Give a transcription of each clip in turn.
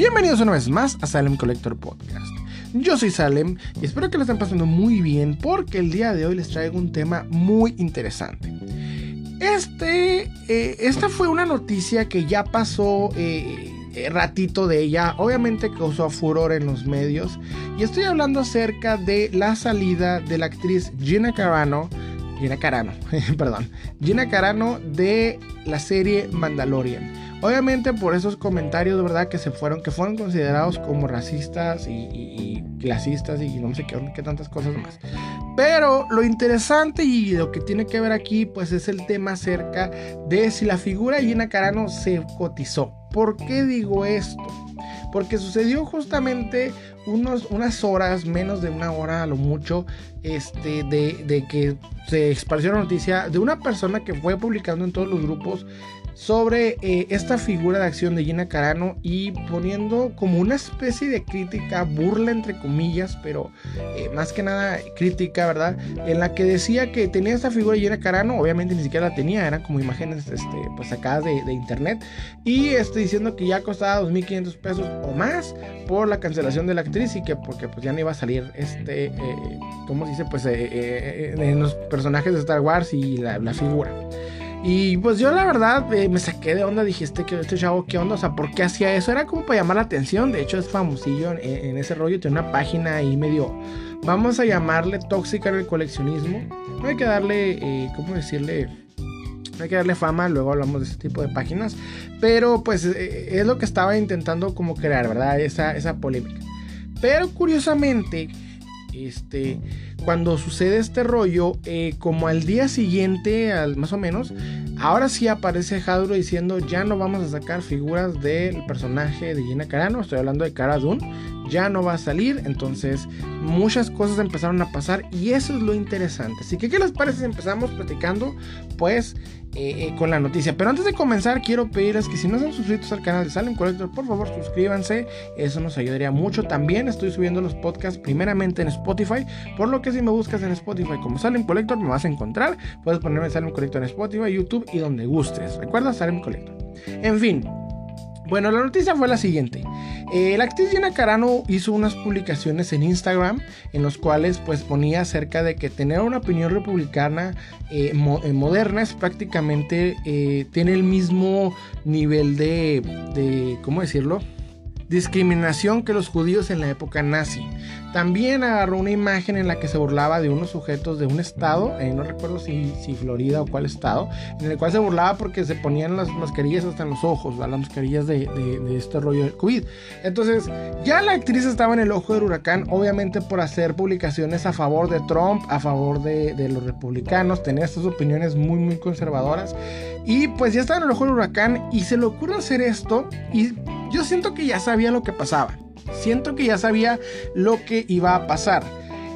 Bienvenidos una vez más a Salem Collector Podcast. Yo soy Salem y espero que lo estén pasando muy bien porque el día de hoy les traigo un tema muy interesante. Este, eh, esta fue una noticia que ya pasó eh, eh, ratito de ella, obviamente causó furor en los medios y estoy hablando acerca de la salida de la actriz Gina Carano, Carano, perdón, Gina Carano de la serie Mandalorian. Obviamente por esos comentarios, ¿verdad? Que se fueron, que fueron considerados como racistas y, clasistas y no sé qué, qué, tantas cosas más. Pero lo interesante y lo que tiene que ver aquí, pues es el tema acerca de si la figura de Gina Carano se cotizó. ¿Por qué digo esto? Porque sucedió justamente unos, unas horas, menos de una hora a lo mucho, este, de, de que se esparció la noticia de una persona que fue publicando en todos los grupos sobre eh, esta figura de acción de Gina Carano y poniendo como una especie de crítica, burla entre comillas, pero eh, más que nada crítica, ¿verdad? En la que decía que tenía esta figura de Gina Carano, obviamente ni siquiera la tenía, eran como imágenes este, pues sacadas de, internet, y este, diciendo que ya costaba 2.500 pesos o más por la cancelación de la actriz y que porque pues ya no iba a salir este, eh, ¿cómo se dice? Pues en los personajes de Star Wars y la, la figura. Y pues yo la verdad eh, me saqué de onda, dijiste que este chavo, ¿qué onda? O sea, ¿por qué hacía eso? Era como para llamar la atención, de hecho es famosillo en, ese rollo, tiene una página ahí medio, vamos a llamarle tóxica en el coleccionismo. No hay que darle, eh, ¿cómo decirle? No hay que darle fama, luego hablamos de ese tipo de páginas. Pero pues eh, es lo que estaba intentando como crear, ¿verdad? Esa, esa polémica. Pero curiosamente, este cuando sucede este rollo, eh, como al día siguiente, al, más o menos, ahora sí aparece Hadro diciendo ya no vamos a sacar figuras del personaje de Gina Carano, estoy hablando de Cara Dune, ya no va a salir, entonces muchas cosas empezaron a pasar y eso es lo interesante. Así que, ¿qué les parece si empezamos platicando? Pues eh, eh, con la noticia. Pero antes de comenzar, quiero pedirles que si no están suscritos al canal de Salem Collector, por favor suscríbanse. Eso nos ayudaría mucho. También estoy subiendo los podcasts primeramente en Spotify. Por lo que si me buscas en Spotify como Salem Collector, me vas a encontrar. Puedes ponerme Salem Collector en Spotify, YouTube y donde gustes. Recuerda Salem Collector. En fin. Bueno, la noticia fue la siguiente. Eh, la actriz Gina Carano hizo unas publicaciones en Instagram en los cuales pues ponía acerca de que tener una opinión republicana eh, eh, moderna es prácticamente tiene el mismo nivel de, de ¿cómo decirlo? Discriminación que los judíos en la época nazi. También agarró una imagen en la que se burlaba de unos sujetos de un estado, eh, no recuerdo si, si, Florida o cuál estado, en el cual se burlaba porque se ponían las mascarillas hasta en los ojos, las mascarillas de, este rollo del COVID. Entonces, ya la actriz estaba en el ojo del huracán, obviamente por hacer publicaciones a favor de Trump, a favor de, de los republicanos, tener estas opiniones muy, muy conservadoras. Y pues ya estaba en el ojo del huracán y se le ocurre hacer esto y yo siento que ya sabía lo que pasaba. Siento que ya sabía lo que iba a pasar.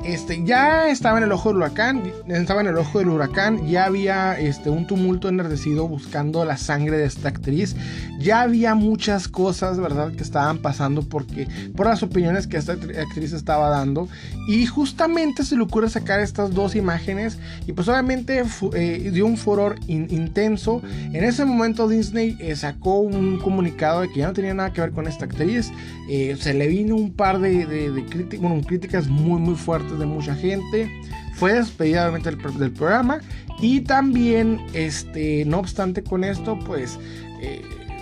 Este, ya estaba en el ojo del huracán, estaba en el ojo del huracán, ya había este, un tumulto enardecido buscando la sangre de esta actriz, ya había muchas cosas, ¿verdad?, que estaban pasando porque, por las opiniones que esta actriz estaba dando, y justamente se le ocurre sacar estas dos imágenes, y pues obviamente eh, dio un furor intenso, en ese momento Disney eh, sacó un comunicado de que ya no tenía nada que ver con esta actriz, eh, se le vino un par de, críticas muy, muy fuertes de mucha gente. Fue despedida del, programa. Y también, este, no obstante con esto, pues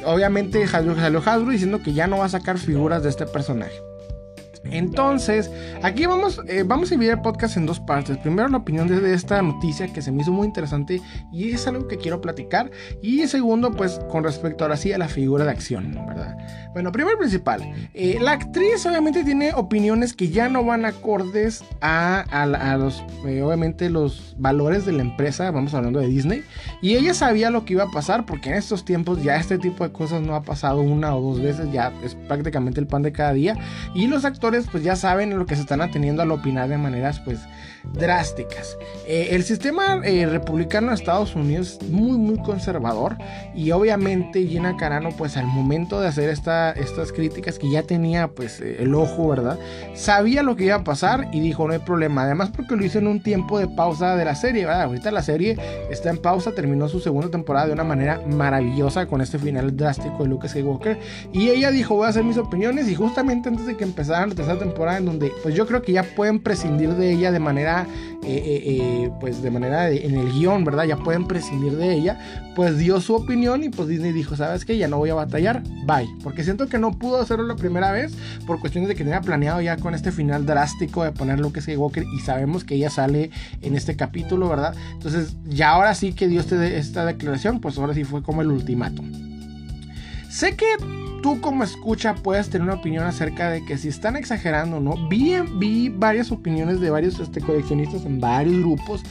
obviamente salió Hasbro diciendo que ya no va a sacar figuras de este personaje. Entonces, aquí vamos, eh, vamos a dividir el podcast en dos partes. Primero, la opinión de, esta noticia que se me hizo muy interesante y es algo que quiero platicar. Y segundo, pues con respecto ahora sí a la figura de acción, ¿verdad? Bueno, primero principal, eh, la actriz obviamente tiene opiniones que ya no van acordes a, los, eh, obviamente, los valores de la empresa, vamos hablando de Disney. Y ella sabía lo que iba a pasar porque en estos tiempos ya este tipo de cosas no ha pasado una o dos veces, ya es prácticamente el pan de cada día. Y los actores pues ya saben lo que se están ateniendo al opinar de maneras pues drásticas. Eh, el sistema eh, republicano de Estados Unidos es muy muy conservador y obviamente Gina Carano pues al momento de hacer esta, estas críticas que ya tenía pues eh, el ojo, ¿verdad? Sabía lo que iba a pasar y dijo no hay problema. Además porque lo hizo en un tiempo de pausa de la serie, ¿verdad? Ahorita la serie está en pausa, terminó su segunda temporada de una manera maravillosa con este final drástico de Luke Skywalker y ella dijo voy a hacer mis opiniones y justamente antes de que empezara la tercera temporada en donde pues yo creo que ya pueden prescindir de ella de manera eh, eh, eh, pues de manera en el guion, ¿verdad? Ya pueden prescindir de ella, pues dio su opinión y pues Disney dijo, ¿sabes qué? Ya no voy a batallar, bye. Porque siento que no pudo hacerlo la primera vez por cuestiones de que tenía planeado ya con este final drástico de poner Luke Skywalker y sabemos que ella sale en este capítulo, ¿verdad? Entonces ya ahora sí que dio este, esta declaración, pues ahora sí fue como el ultimátum. Sé que tú como escucha puedes tener una opinión acerca de que si están exagerando o no. Vi, vi varias opiniones de varios este, coleccionistas en varios grupos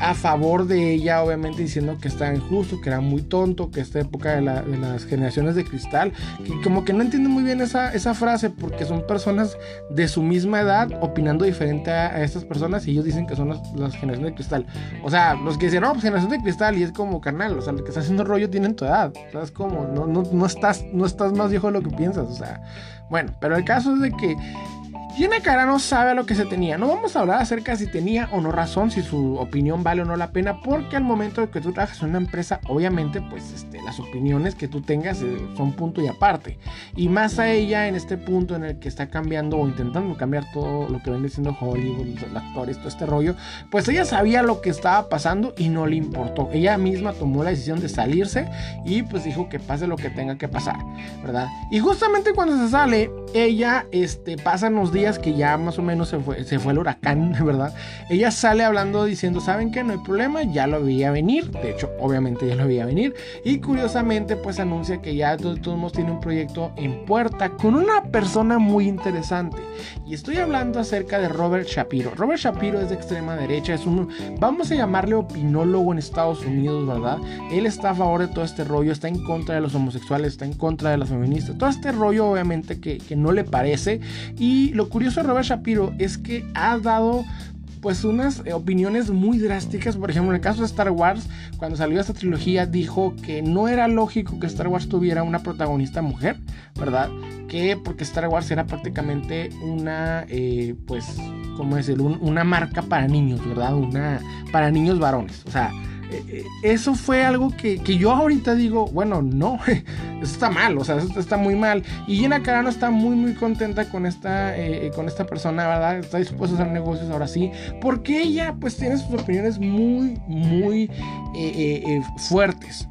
a favor de ella, obviamente diciendo que estaba injusto, que era muy tonto, que esta época de, las generaciones de cristal, que como que no entiendo muy bien esa, esa frase porque son personas de su misma edad opinando diferente a, estas personas y ellos dicen que son las, generaciones de cristal. O sea, los que dicen, no, pues generación de cristal y es como carnal, o sea, los que está haciendo rollo tienen tu edad, o sea, es como, no, no, no, estás, no estás más viejo de lo que piensas, o sea, bueno, pero el caso es de que Gina Carano sabe a lo que se tenía. No vamos a hablar acerca si tenía o no razón, si su opinión vale o no la pena, porque al momento de que tú trabajas en una empresa, obviamente, pues este, las opiniones que tú tengas eh, son punto y aparte. Y más a ella en este punto en el que está cambiando o intentando cambiar todo lo que viene siendo Hollywood, los actores, todo este rollo, pues ella sabía lo que estaba pasando y no le importó. Ella misma tomó la decisión de salirse y pues dijo que pase lo que tenga que pasar, ¿verdad? Y justamente cuando se sale, ella este, pasa unos días que ya más o menos se fue, se fue el huracán, ¿verdad? Ella sale hablando diciendo, ¿saben qué? No hay problema, ya lo veía venir. De hecho, obviamente ya lo veía venir. Y curiosamente, pues anuncia que ya de todos modos tiene un proyecto en puerta con una persona muy interesante. Y estoy hablando acerca de Robert Shapiro. Robert Shapiro es de extrema derecha, es un, vamos a llamarle opinólogo en Estados Unidos, ¿verdad? Él está a favor de todo este rollo, está en contra de los homosexuales, está en contra de las feministas. Todo este rollo, obviamente, que, que no le parece. Y lo curioso de Robert Shapiro es que ha dado pues unas eh, opiniones muy drásticas. Por ejemplo, en el caso de Star Wars, cuando salió esta trilogía, dijo que no era lógico que Star Wars tuviera una protagonista mujer, ¿verdad? Que porque Star Wars era prácticamente una, eh, pues, ¿cómo decirlo? una marca para niños, ¿verdad? Una para niños varones. O sea, eso fue algo que, yo ahorita digo, bueno, no, eso está mal, o sea, está muy mal. Y Gina Carano está muy, muy contenta con esta, eh, eh, con esta persona, ¿verdad? Está dispuesta a hacer negocios ahora sí, porque ella pues tiene sus opiniones muy, muy fuertes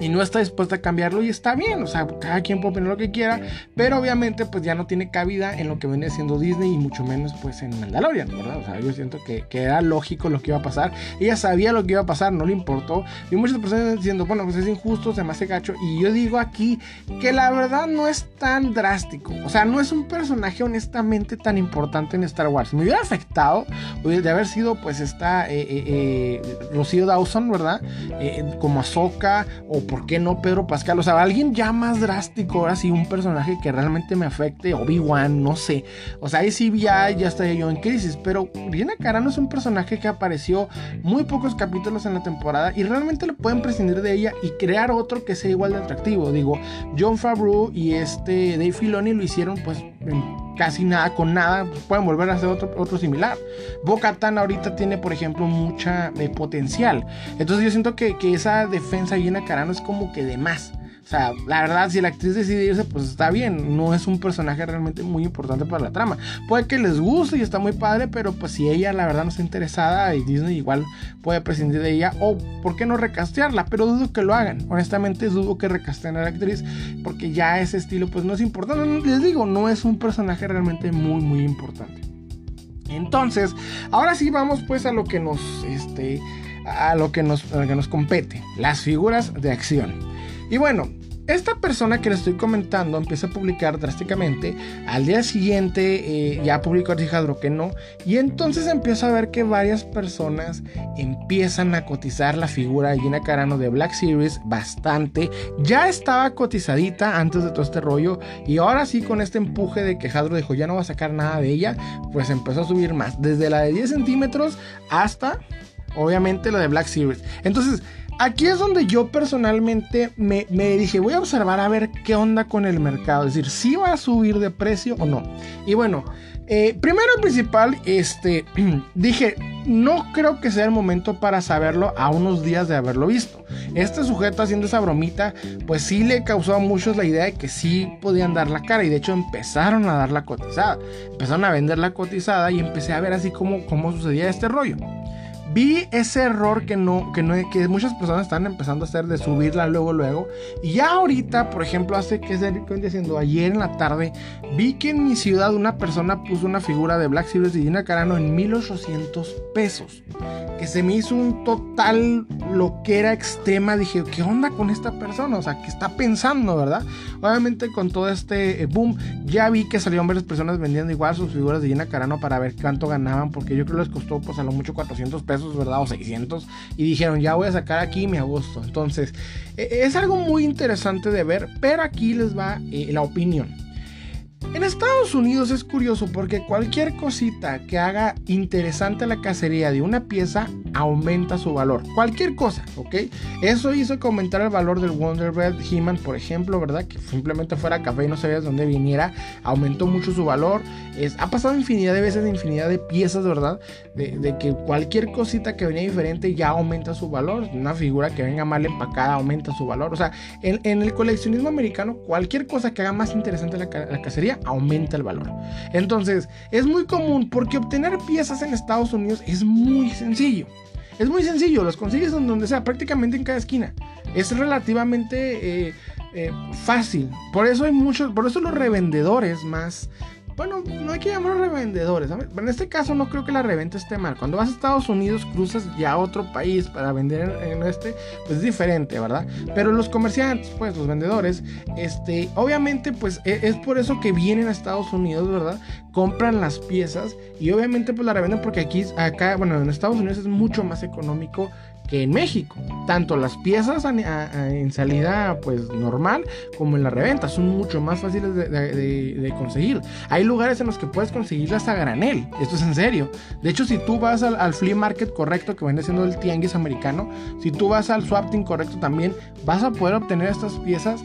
y no está dispuesta a cambiarlo y está bien, o sea, cada quien puede opinar lo que quiera, pero obviamente pues ya no tiene cabida en lo que viene siendo Disney y mucho menos pues en Mandalorian, ¿verdad? O sea, yo siento que, que, era lógico lo que iba a pasar, ella sabía lo que iba a pasar, no le importó, y muchas personas diciendo, bueno, pues es injusto, se me hace gacho, y yo digo aquí que la verdad no es tan drástico, o sea, no es un personaje honestamente tan importante en Star Wars, me hubiera afectado de haber sido pues esta eh, eh, eh Rocío Dawson, ¿verdad? Eh, como Ahsoka ¿por qué no Pedro Pascal? O sea, alguien ya más drástico, ahora sí, un personaje que realmente me afecte, Obi-Wan, no sé. O sea, ahí sí ya, ya estaría yo en crisis, pero Rihanna Carano es un personaje que apareció muy pocos capítulos en la temporada y realmente lo pueden prescindir de ella y crear otro que sea igual de atractivo. Digo, John Favreau y este Dave Filoni lo hicieron pues casi nada con nada, pueden volver a hacer otro, otro similar. Boca Tan ahorita tiene, por ejemplo, mucha eh, potencial. Entonces yo siento que, que esa defensa llena Carano es como que de más. O sea, la verdad, si la actriz decide irse, pues está bien. No es un personaje realmente muy importante para la trama. Puede que les guste y está muy padre, pero pues si ella la verdad no está interesada y Disney igual puede prescindir de ella o por qué no recastearla, pero dudo que lo hagan. Honestamente dudo que recasteen a la actriz porque ya ese estilo pues no es importante. Les digo, no es un personaje realmente muy muy importante. Entonces, ahora sí vamos pues a lo que nos este a lo que nos, a lo que nos compete, las figuras de acción. Y bueno, esta persona que le estoy comentando empieza a publicar drásticamente. Al día siguiente eh, ya publicó Alejandro que no. Y entonces empieza a ver que varias personas empiezan a cotizar la figura de Gina Carano de Black Series bastante. Ya estaba cotizadita antes de todo este rollo. Y ahora sí, con este empuje de que Hadro dijo ya no va a sacar nada de ella, pues empezó a subir más. Desde la de 10 centímetros hasta, obviamente, la de Black Series. Entonces Aquí es donde yo personalmente me, dije, voy a observar a ver qué onda con el mercado, es decir, si va a subir de precio o no. Y bueno, eh, primero y principal, este, dije, no creo que sea el momento para saberlo a unos días de haberlo visto. Este sujeto haciendo esa bromita, pues sí le causó a muchos la idea de que sí podían dar la cara y de hecho empezaron a dar la cotizada. Empezaron a vender la cotizada y empecé a ver así cómo sucedía este rollo vi ese error que no, que no, que muchas personas están empezando a hacer de subirla luego, luego. Y ya ahorita, por ejemplo, hace que estoy diciendo, ayer en la tarde, vi que en mi ciudad una persona puso una figura de Black Series y Gina Carano en 1800 pesos. Que se me hizo un total lo que era extrema. Dije, ¿qué onda con esta persona? O sea, ¿qué está pensando, verdad? Obviamente, con todo este eh, boom, ya vi que salieron varias personas vendiendo igual sus figuras de Gina Carano para ver cuánto ganaban, porque yo creo que les costó, pues a lo mucho 400 pesos ¿verdad? O 600. Y dijeron, ya voy a sacar aquí mi agosto. Entonces, e, es algo muy interesante de ver, pero aquí les va eh, la opinión. En Estados Unidos es curioso porque cualquier cosita que haga interesante la cacería de una pieza aumenta su valor. Cualquier cosa, ¿ok? Eso hizo que aumentara el valor del Wonder Bread He-Man, por ejemplo, ¿verdad? Que simplemente fuera café y no sabías dónde viniera. Aumentó mucho su valor. Ha pasado infinidad de veces, infinidad de piezas, ¿verdad? De, que cualquier cosita que venía diferente ya aumenta su valor. Una figura que venga mal empacada aumenta su valor. O sea, en, el coleccionismo americano, cualquier cosa que haga más interesante la cacería aumenta el valor. Entonces, es muy común porque obtener piezas en Estados Unidos es muy sencillo. Es muy sencillo, los consigues donde sea, prácticamente en cada esquina. Es relativamente eh, eh, fácil. Por eso hay muchos, por eso los revendedores más, bueno, no hay que llamarlos revendedores. En este caso no creo que la reventa esté mal. Cuando vas a Estados Unidos cruzas ya a otro país para vender en, este, pues es diferente, ¿verdad? Pero los comerciantes, pues los vendedores, este, obviamente pues e, es, por eso que vienen a Estados Unidos, ¿verdad? Compran las piezas y obviamente pues la revenden porque aquí, acá, bueno, en Estados Unidos es mucho más económico que en México. Tanto las piezas en salida pues normal como en la reventa son mucho más fáciles de, conseguir. Hay lugares en los que puedes conseguirlas a granel. Esto es en serio. De hecho, si tú vas al, flea market correcto que viene siendo el tianguis americano, si tú vas al swapting correcto también, vas a poder obtener estas piezas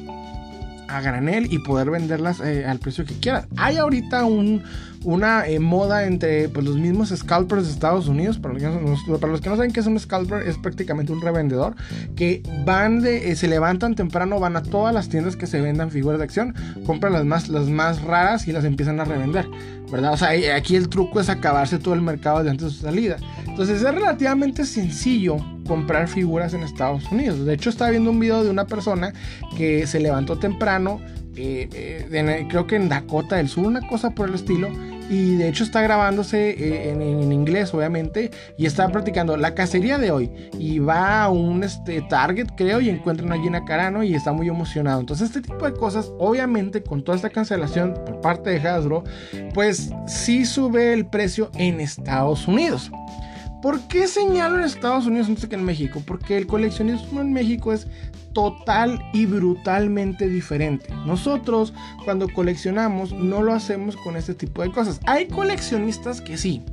a granel y poder venderlas eh, al precio que quieras. Hay ahorita un, una eh, moda entre pues, los mismos scalpers de Estados Unidos. Para los, que no, que saben qué es un scalper, es prácticamente un revendedor que van de, eh, se levantan temprano, van a todas las tiendas que se vendan figuras de acción, compran las más, las más raras y las empiezan a revender. ¿Verdad? O sea, aquí el truco es acabarse todo el mercado de antes de su salida. Entonces es relativamente sencillo comprar figuras en Estados Unidos. De hecho, estaba viendo un video de una persona que se levantó temprano, eh, eh, creo que en Dakota del Sur, una cosa por el estilo. Y de hecho está grabándose eh, en, inglés, obviamente, y está practicando la cacería de hoy. Y va a un este, Target, creo, y encuentra una Gina Carano y está muy emocionado. Entonces, este tipo de cosas, obviamente, con toda esta cancelación por parte de Hasbro, pues sí sube el precio en Estados Unidos. ¿Por qué señalo en Estados Unidos antes que en México? Porque el coleccionismo en México es total y brutalmente diferente. Nosotros cuando coleccionamos no lo hacemos con este tipo de cosas. Hay coleccionistas que sí.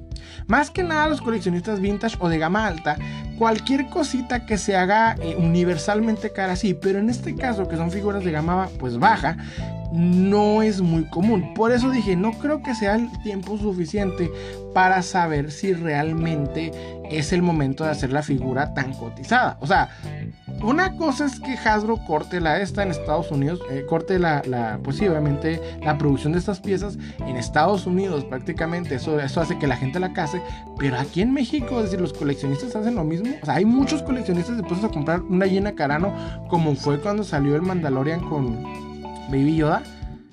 Más que nada los coleccionistas vintage o de gama alta, cualquier cosita que se haga eh, universalmente cara sí, pero en este caso que son figuras de gama pues baja, no es muy común. Por eso dije, no creo que sea el tiempo suficiente para saber si realmente es el momento de hacer la figura tan cotizada. O sea, una cosa es que Hasbro corte la esta en Estados Unidos, eh, corte la, pues obviamente la producción de estas piezas en Estados Unidos prácticamente, eso, eso hace que la gente la case, pero aquí en México, es decir, los coleccionistas hacen lo mismo, o sea, hay muchos coleccionistas dispuestos a comprar una llena Carano, como fue cuando salió el Mandalorian con Baby Yoda.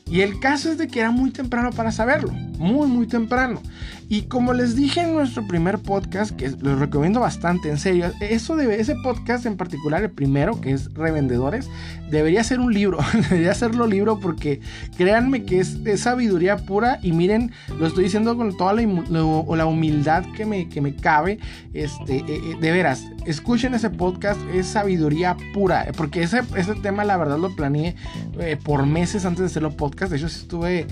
Y el caso es de que era muy temprano para saberlo. Muy, muy temprano. Y como les dije en nuestro primer podcast, que los recomiendo bastante, en serio, eso de ese podcast en particular, el primero, que es Revendedores, debería ser un libro, debería serlo libro porque créanme que es, sabiduría pura y miren, lo estoy diciendo con toda la, la humildad que me, que me cabe, este, eh, eh, de veras, escuchen ese podcast, es sabiduría pura, porque ese, ese tema la verdad lo planeé eh, por meses antes de hacerlo podcast, de hecho estuve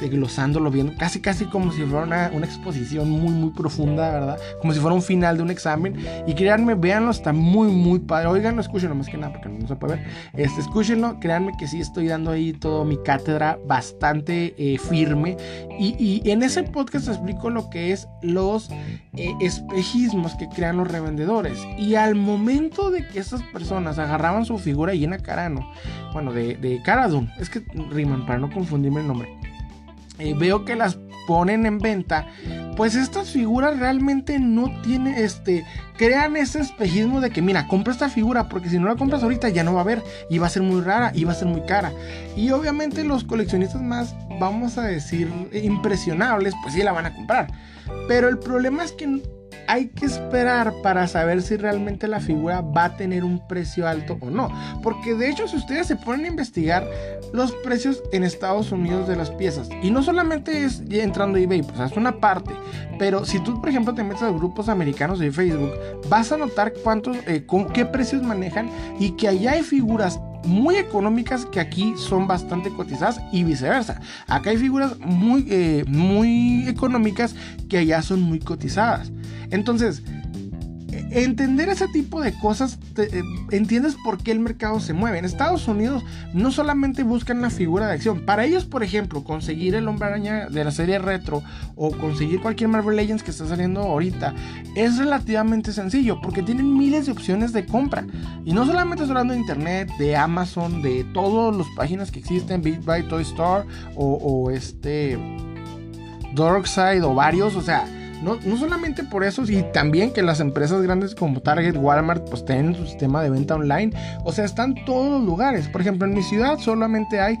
desglosándolo viendo, casi casi como si fuera una, una exposición muy, muy profunda, ¿verdad? Como si fuera un final de un examen. Y créanme, véanlo, está muy, muy padre. Oiganlo, escúchenlo más que nada, porque no se puede ver. Este, escúchenlo, créanme que sí estoy dando ahí todo mi cátedra bastante eh, firme. Y, en ese podcast explico lo que es los eh, espejismos que crean los revendedores. Y al momento de que esas personas agarraban su figura llena Carano, bueno, de, de Caradun, es que riman para no confundirme el nombre. Eh, veo que las ponen en venta, pues estas figuras realmente no tienen, este, crean ese espejismo de que, mira, compra esta figura porque si no la compras ahorita ya no va a haber y va a ser muy rara y va a ser muy cara. Y obviamente los coleccionistas más, vamos a decir, impresionables, pues sí la van a comprar. Pero el problema es que hay que esperar para saber si realmente la figura va a tener un precio alto o no. Porque de hecho, si ustedes se ponen a investigar los precios en Estados Unidos de las piezas, y no solamente es entrando a eBay, pues es una parte, pero si tú, por ejemplo, te metes a grupos americanos de Facebook, vas a notar cuántos, eh, qué precios manejan y que allá hay figuras muy económicas que aquí son bastante cotizadas y viceversa. Acá hay figuras muy, eh, muy económicas que allá son muy cotizadas. Entonces, entender ese tipo de cosas, eh, entiendes por qué el mercado se mueve. En Estados Unidos no solamente buscan la figura de acción, para ellos, por ejemplo, conseguir el hombre araña de la serie retro o conseguir cualquier Marvel Legends que está saliendo ahorita es relativamente sencillo porque tienen miles de opciones de compra. Y no solamente estoy hablando de internet, de Amazon, de todas las páginas que existen, Big Buy, Toy Store o, o este Darkside o varios, o sea no, solamente por eso, y también que las empresas grandes como Target, Walmart, pues tienen su sistema de venta online. O sea, están todos los lugares. Por ejemplo, en mi ciudad solamente hay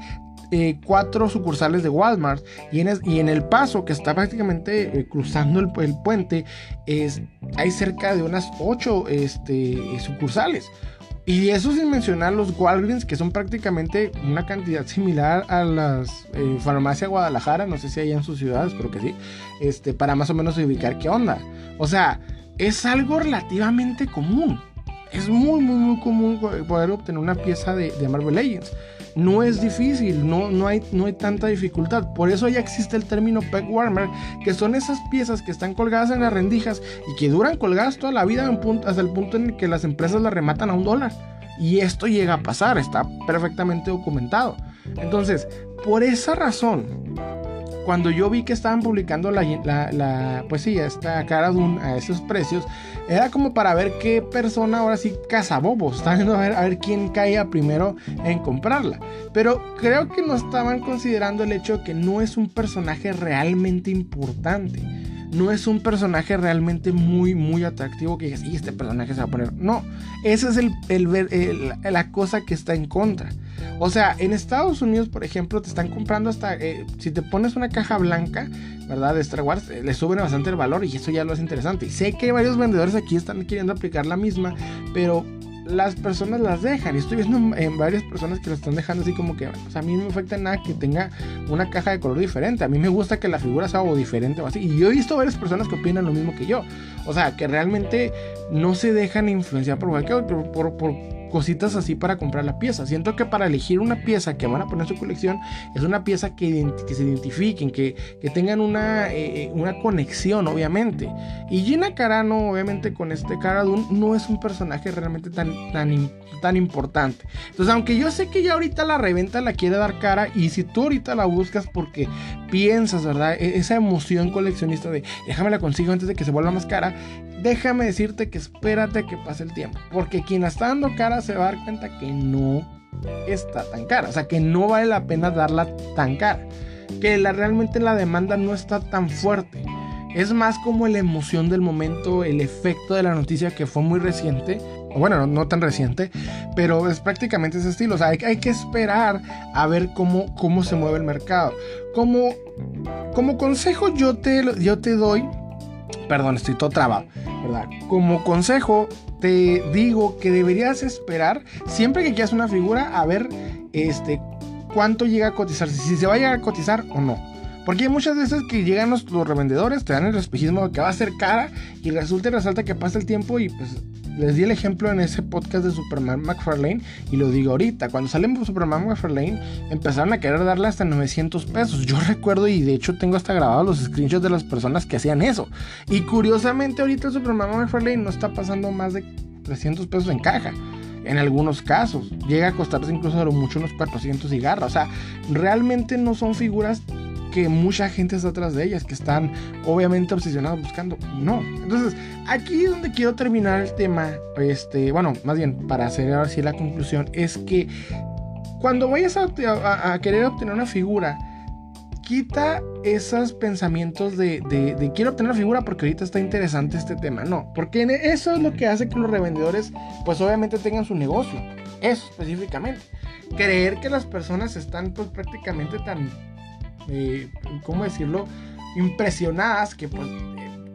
eh, cuatro sucursales de Walmart y en, y en, El Paso, que está prácticamente eh, cruzando el, puente, es, hay cerca de unas ocho este, sucursales. Y eso sin mencionar los Walgreens, que son prácticamente una cantidad similar a las eh, farmacia Guadalajara, no sé si hay en sus ciudades, pero que sí, este, para más o menos ubicar qué onda. O sea, es algo relativamente común. Es muy, muy, muy común poder obtener una pieza de, de Marvel Legends. No es difícil, no, no, hay, no hay tanta dificultad. Por eso ya existe el término peg warmer, que son esas piezas que están colgadas en las rendijas y que duran colgadas toda la vida hasta el punto en que las empresas las rematan a un dólar. Y esto llega a pasar, está perfectamente documentado. Entonces, por esa razón, cuando yo vi que estaban publicando la, la, pues sí, esta cara de a esos precios, era como para ver qué persona ahora sí cazabobos, están viendo a ver, a ver quién caía primero en comprarla. Pero creo que no estaban considerando el hecho de que no es un personaje realmente importante. No es un personaje realmente muy, muy atractivo que digas, y este personaje se va a poner. No, esa es el, el, la cosa que está en contra. O sea, en Estados Unidos, por ejemplo, te están comprando hasta. Eh, si te pones una caja blanca, ¿verdad? De Star Wars, eh, le suben bastante el valor y eso ya lo hace interesante. Y sé que varios vendedores aquí están queriendo aplicar la misma, pero las personas las dejan. Y estoy viendo en varias personas que lo están dejando así como que, pues a mí no me afecta nada que tenga una caja de color diferente. A mí me gusta que la figura sea algo diferente o así. Y yo he visto varias personas que opinan lo mismo que yo. O sea, que realmente no se dejan influenciar por cualquier por, por cositas así para comprar la pieza. Siento que para elegir una pieza que van a poner en su colección es una pieza que, se identifiquen, que, que tengan una, eh, eh, una conexión, obviamente. Y Gina Carano, obviamente, con este Cara no es un personaje realmente tan, tan, tan importante. Entonces, aunque yo sé que ya ahorita la reventa la quiere dar cara, y si tú ahorita la buscas porque piensas, ¿verdad? E, esa emoción coleccionista de déjame la consigo antes de que se vuelva más cara, déjame decirte que espérate que pase el tiempo. Porque quien la está dando cara se va a dar cuenta que no está tan cara. O sea, que no vale la pena darla tan cara. Que la, realmente la demanda no está tan fuerte. Es más como la emoción del momento, el efecto de la noticia que fue muy reciente bueno, no, tan reciente, pero es prácticamente ese estilo. O sea, hay, que esperar a ver cómo, cómo se mueve el mercado. Como, como consejo yo te, yo te doy, perdón, estoy todo trabado, ¿verdad? Como consejo te digo que deberías esperar siempre que quieras una figura a ver este cuánto llega a cotizar, si se va a llegar a cotizar o no. Porque hay muchas veces que llegan los, revendedores, te dan el espejismo de que va a ser cara y resulta y resalta que pasa el tiempo y pues les di el ejemplo en ese podcast de Superman McFarlane y lo digo ahorita. Cuando salen Superman McFarlane empezaron a querer darle hasta 900 pesos. Yo recuerdo y de hecho tengo hasta grabados los screenshots de las personas que hacían eso. Y curiosamente ahorita el Superman McFarlane no está pasando más de 300 pesos en caja en algunos casos. Llega a costarse incluso a mucho unos 400 y O sea, realmente no son figuras que mucha gente está atrás de ellas, que están obviamente obsesionados buscando. No. Entonces, aquí es donde quiero terminar el tema, este, bueno, más bien para hacer ahora la conclusión, es que cuando vayas a, querer obtener una figura, quita esos pensamientos de, de, quiero obtener una figura porque ahorita está interesante este tema. No, porque eso es lo que hace que los revendedores, pues obviamente tengan su negocio. Eso específicamente. Creer que las personas están pues prácticamente tan eh, ¿cómo decirlo? Impresionadas que pues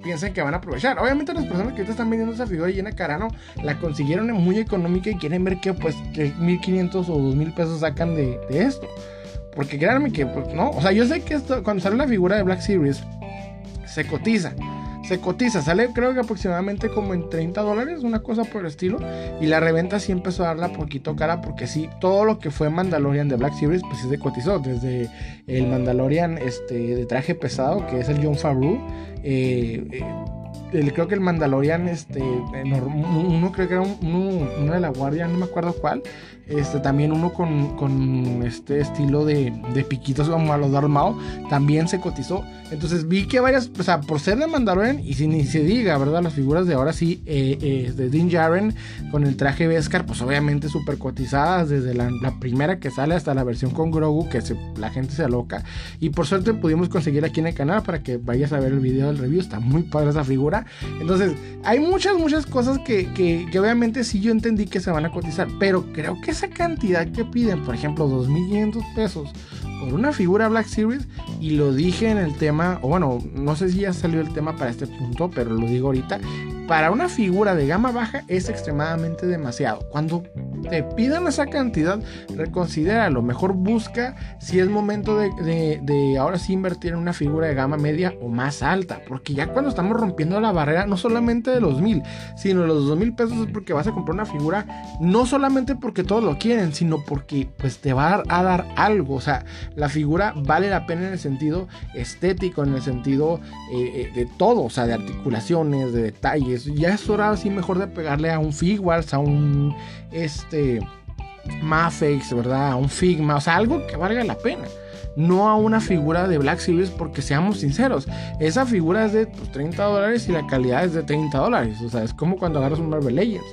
piensan que van a aprovechar. Obviamente las personas que están vendiendo esa figura llena Carano la consiguieron muy económica y quieren ver que pues que 1500 o 2000 pesos sacan de, esto. Porque créanme que pues no, o sea, yo sé que esto, cuando sale la figura de Black Series se cotiza se cotiza, sale creo que aproximadamente como en 30 dólares, una cosa por el estilo. Y la reventa sí empezó a darla poquito cara porque sí, todo lo que fue Mandalorian de Black Series, pues sí se cotizó. Desde el Mandalorian este, de traje pesado, que es el John Favreau. Eh, eh, creo que el Mandalorian, este, uno creo que era uno, de la guardia, no me acuerdo cuál. Este, también uno con, este estilo de, piquitos como a los Darth también se cotizó. Entonces vi que varias, o sea, por ser de Mandalorian, y si ni se diga, ¿verdad? Las figuras de ahora sí, eh, eh, de Din Djarin con el traje Beskar, pues obviamente súper cotizadas, desde la, primera que sale hasta la versión con Grogu, que la gente se aloca. Y por suerte pudimos conseguir aquí en el canal para que vayas a ver el video del review, está muy padre esa figura. Entonces, hay muchas, muchas cosas que obviamente sí yo entendí que se van a cotizar, pero creo que esa cantidad que piden, por ejemplo, 2.500 pesos por una figura Black Series, y lo dije en el tema, o bueno, no sé si ya salió el tema para este punto, pero lo digo ahorita, para una figura de gama baja es extremadamente demasiado. Cuando te pidan esa cantidad, reconsidera, lo mejor busca si es momento de, ahora sí invertir en una figura de gama media o más alta, porque ya cuando estamos rompiendo la barrera, no solamente de los mil, sino de los dos mil pesos es porque vas a comprar una figura, no solamente porque todos lo quieren, sino porque pues te va a dar algo, o sea, la figura vale la pena en el sentido estético, en el sentido eh, eh, de todo, o sea, de articulaciones, de detalles, ya es hora así mejor de pegarle a un Figuarts, a un este Mafex, ¿verdad? A un Figma, o sea, algo que valga la pena. No a una figura de Black Series, porque seamos sinceros, esa figura es de 30 pues, dólares y la calidad es de 30 dólares. O sea, es como cuando agarras un Marvel Legends.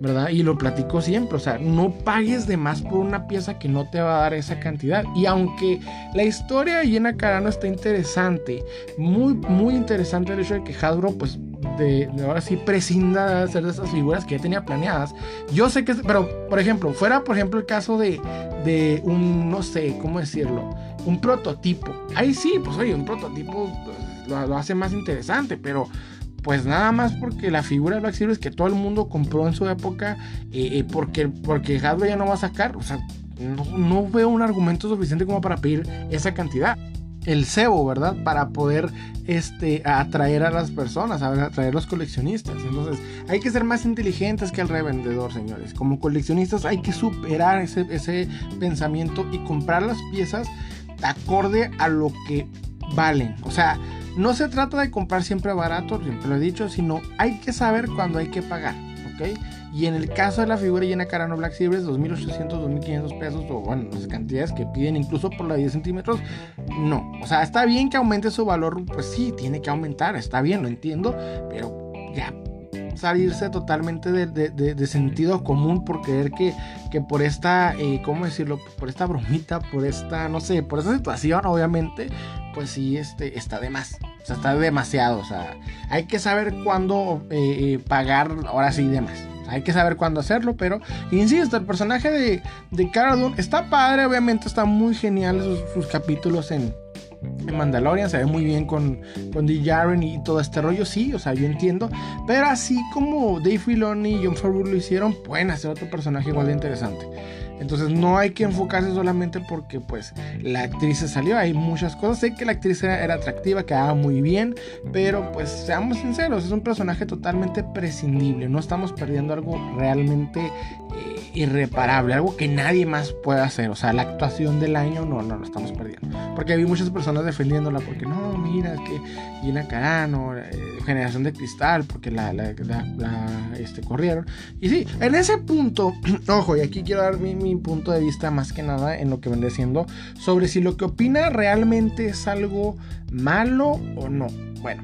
¿Verdad? Y lo platico siempre, o sea, no pagues de más por una pieza que no te va a dar esa cantidad. Y aunque la historia de Llena Carano está interesante, muy, muy interesante el hecho de que Hasbro, pues, de, ahora sí prescinda de hacer de esas figuras que ya tenía planeadas. Yo sé que, pero, por ejemplo, fuera, por ejemplo, el caso de, de un, no sé, ¿cómo decirlo? Un prototipo. Ahí sí, pues, oye, un prototipo pues, lo hace más interesante, pero pues nada más porque la figura de Black Series que todo el mundo compró en su época, eh, eh, porque, porque Hasbro ya no va a sacar, o sea, no, veo un argumento suficiente como para pedir esa cantidad. El cebo, ¿verdad? Para poder este, atraer a las personas, atraer a los coleccionistas. Entonces, hay que ser más inteligentes que el revendedor, señores. Como coleccionistas hay que superar ese, ese pensamiento y comprar las piezas acorde a lo que valen. O sea, no se trata de comprar siempre barato, siempre lo he dicho, sino hay que saber cuándo hay que pagar, ¿ok? Y en el caso de la figura llena Carano Black Series, 2.800, 2.500 pesos, o bueno, las cantidades que piden incluso por la 10 centímetros, no. O sea, está bien que aumente su valor, pues sí, tiene que aumentar, está bien, lo entiendo, pero ya salirse totalmente de, sentido común por creer que, que por esta, eh, ¿cómo decirlo? Por esta bromita, por esta, no sé, por esa situación, obviamente, pues sí, este, está de más. O sea, está demasiado. O sea, hay que saber cuándo eh, eh, pagar, ahora sí, de más. hay que saber cuándo hacerlo, pero insisto, el personaje de, de Cara está padre, obviamente está muy genial sus, capítulos en, en Mandalorian se ve muy bien con, con D. Jaren y todo este rollo, sí, o sea, yo entiendo. Pero así como Dave Filoni y John Favreau lo hicieron, pueden hacer otro personaje igual de interesante. Entonces no hay que enfocarse solamente porque pues la actriz se salió, hay muchas cosas. Sé que la actriz era, atractiva, quedaba muy bien, pero pues seamos sinceros, es un personaje totalmente prescindible. No estamos perdiendo algo realmente eh, irreparable, algo que nadie más puede hacer. O sea, la actuación del año no, no lo estamos perdiendo. Porque vi muchas personas defendiéndola porque no, mira, que Gina Carano, eh, generación de cristal, porque la, este, corrieron. Y sí, en ese punto, ojo, y aquí quiero dar mi punto de vista más que nada en lo que vendría siendo sobre si lo que opina realmente es algo malo o no. Bueno,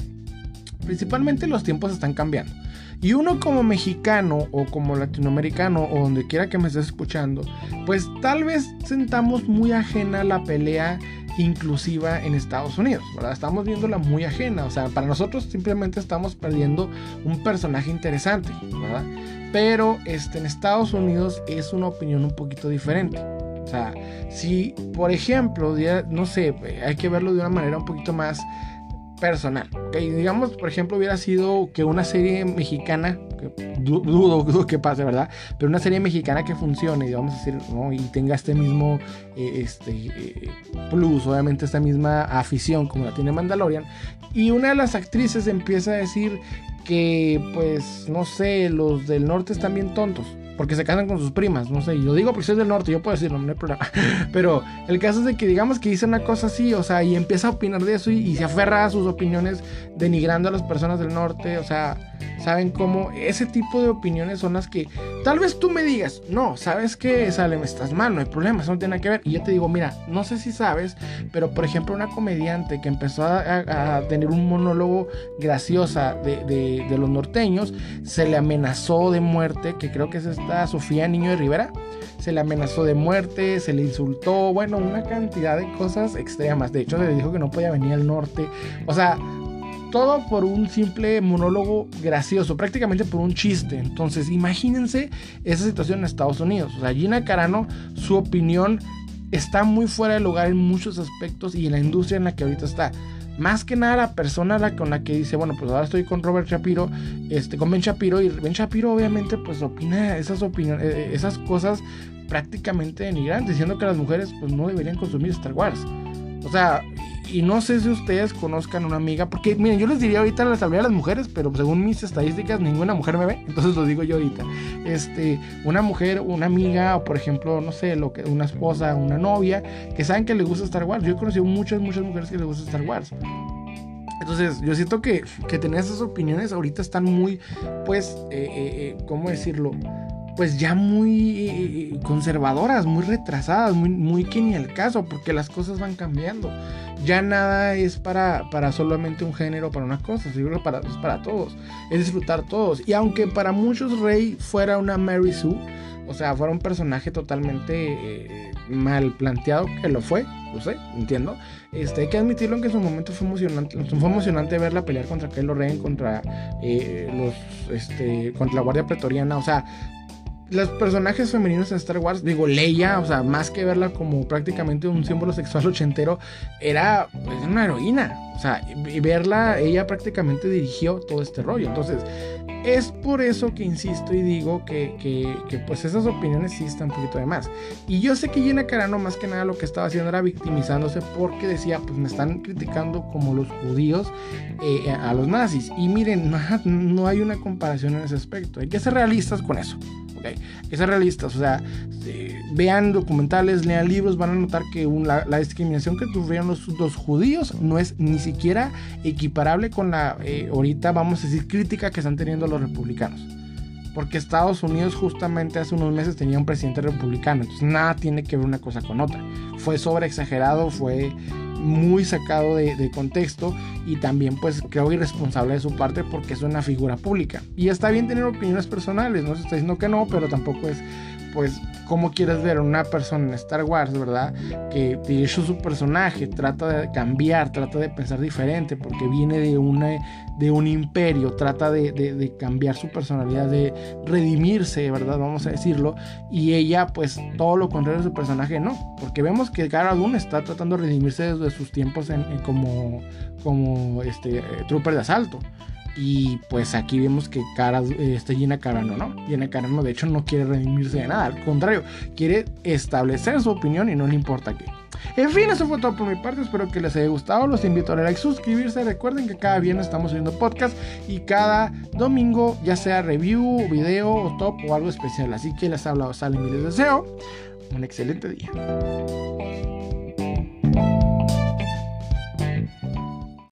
principalmente los tiempos están cambiando. Y uno como mexicano o como latinoamericano o donde quiera que me estés escuchando, pues tal vez sentamos muy ajena la pelea inclusiva en Estados Unidos, ¿verdad? Estamos viéndola muy ajena, o sea, para nosotros simplemente estamos perdiendo un personaje interesante, ¿verdad? Pero este, en Estados Unidos es una opinión un poquito diferente. O sea, si por ejemplo, no sé, hay que verlo de una manera un poquito más personal. ¿okay? Digamos, por ejemplo, hubiera sido que una serie mexicana, dudo, dudo que pase, ¿verdad? Pero una serie mexicana que funcione, a decir, ¿no? y tenga este mismo eh, este, eh, plus, obviamente esta misma afición como la tiene Mandalorian, y una de las actrices empieza a decir que, pues, no sé, los del norte están bien tontos. Porque se casan con sus primas, no sé. Y lo digo porque soy del norte, yo puedo decirlo, no hay problema. Pero el caso es de que digamos que dice una cosa así, o sea, y empieza a opinar de eso y, y se aferra a sus opiniones denigrando a las personas del norte, o sea, ¿Saben cómo? Ese tipo de opiniones son las que tal vez tú me digas, no, ¿sabes qué? Sale, me estás mal, no hay problema, eso no tiene nada que ver. Y yo te digo, mira, no sé si sabes, pero por ejemplo una comediante que empezó a, tener un monólogo graciosa de, de, los norteños, se le amenazó de muerte, que creo que es esta Sofía Niño de Rivera se le amenazó de muerte, se le insultó, bueno, una cantidad de cosas extremas. De hecho, se le dijo que no podía venir al norte. O sea, todo por un simple monólogo gracioso, prácticamente por un chiste. Entonces, imagínense esa situación en Estados Unidos. O sea, Gina Carano, su opinión está muy fuera de lugar en muchos aspectos y en la industria en la que ahorita está. Más que nada la persona con la que dice, bueno, pues ahora estoy con Robert Shapiro, este, con Ben Shapiro, y Ben Shapiro obviamente pues opina esas opiniones, eh, eh, esas cosas prácticamente denigrantes, diciendo que las mujeres pues no deberían consumir Star Wars. O sea, y no sé si ustedes conozcan una amiga, porque miren, yo les diría ahorita les hablaría a las mujeres, pero según mis estadísticas ninguna mujer me ve, entonces lo digo yo ahorita. Este, una mujer, una amiga o por ejemplo, no sé, lo que una esposa, una novia que saben que les gusta Star Wars. Yo he conocido muchas muchas mujeres que les gusta Star Wars. Entonces, yo siento que, que tener esas opiniones ahorita están muy, pues, eh, eh, eh ¿cómo decirlo? Pues ya muy eh, conservadoras, muy retrasadas, muy, muy que ni el caso, porque las cosas van cambiando. Ya nada es para, para solamente un género, para una cosa, sino para, es para todos, es disfrutar todos. Y aunque para muchos Rey fuera una Mary Sue, o sea, fuera un personaje totalmente eh, mal planteado, que lo fue, lo sé, entiendo. Este, hay que admitirlo que en su momento fue emocionante, fue emocionante verla pelear contra Kylo Ren, contra eh, los, este, contra la Guardia Pretoriana, o sea, los personajes femeninos en Star Wars, digo, Leia, o sea, más que verla como prácticamente un símbolo sexual ochentero, era pues, una heroína. O sea, y verla, ella prácticamente dirigió todo este rollo. Entonces, es por eso que insisto y digo que, que, pues esas opiniones sí están un poquito de más. Y yo sé que Gina Carano más que nada lo que estaba haciendo era victimizándose porque decía, pues me están criticando como los judíos eh, a los nazis. Y miren, no, no hay una comparación en ese aspecto. Hay que ser realistas con eso. ¿Okay? que realistas, o sea, vean documentales, lean libros, van a notar que la, discriminación que tuvieron los, judíos no es ni siquiera equiparable con la, eh, ahorita vamos a decir, crítica que están teniendo los republicanos. Porque Estados Unidos justamente hace unos meses tenía un presidente republicano, entonces nada tiene que ver una cosa con otra. Fue sobre exagerado, fue muy sacado de, contexto y también pues creo irresponsable de su parte porque es una figura pública. Y está bien tener opiniones personales, no se está diciendo que no, pero tampoco es pues cómo quieres ver a una persona en Star Wars, ¿verdad? Que de hecho su personaje trata de cambiar, trata de pensar diferente, porque viene de, una, de un imperio, trata de, de, cambiar su personalidad, de redimirse, ¿verdad? Vamos a decirlo. Y ella, pues, todo lo contrario de su personaje, no. Porque vemos que Cara Dune está tratando de redimirse desde sus tiempos en, como, como este, trooper de asalto. Y pues aquí vemos que Cara, eh, está Gina Carano, ¿no? Gina Carano de hecho no quiere redimirse de nada, al contrario, quiere establecer su opinión y no le importa qué. En fin, eso fue todo por mi parte. Espero que les haya gustado. Los invito a like, suscribirse. Recuerden que cada viernes estamos subiendo podcast y cada domingo, ya sea review, video, o top o algo especial. Así que les ha hablado Salem y les deseo un excelente día.